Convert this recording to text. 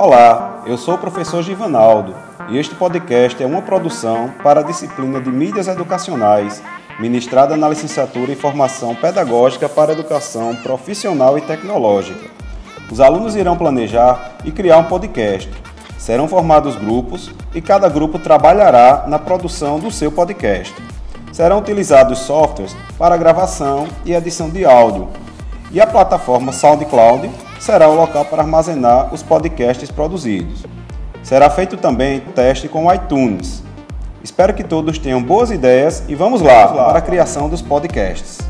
Olá, eu sou o professor Givanaldo e este podcast é uma produção para a disciplina de Mídias Educacionais, ministrada na licenciatura em Formação Pedagógica para Educação Profissional e Tecnológica. Os alunos irão planejar e criar um podcast. Serão formados grupos e cada grupo trabalhará na produção do seu podcast. Serão utilizados softwares para gravação e edição de áudio, e a plataforma SoundCloud será o local para armazenar os podcasts produzidos. Será feito também teste com o iTunes. Espero que todos tenham boas ideias e vamos lá. para a criação dos podcasts.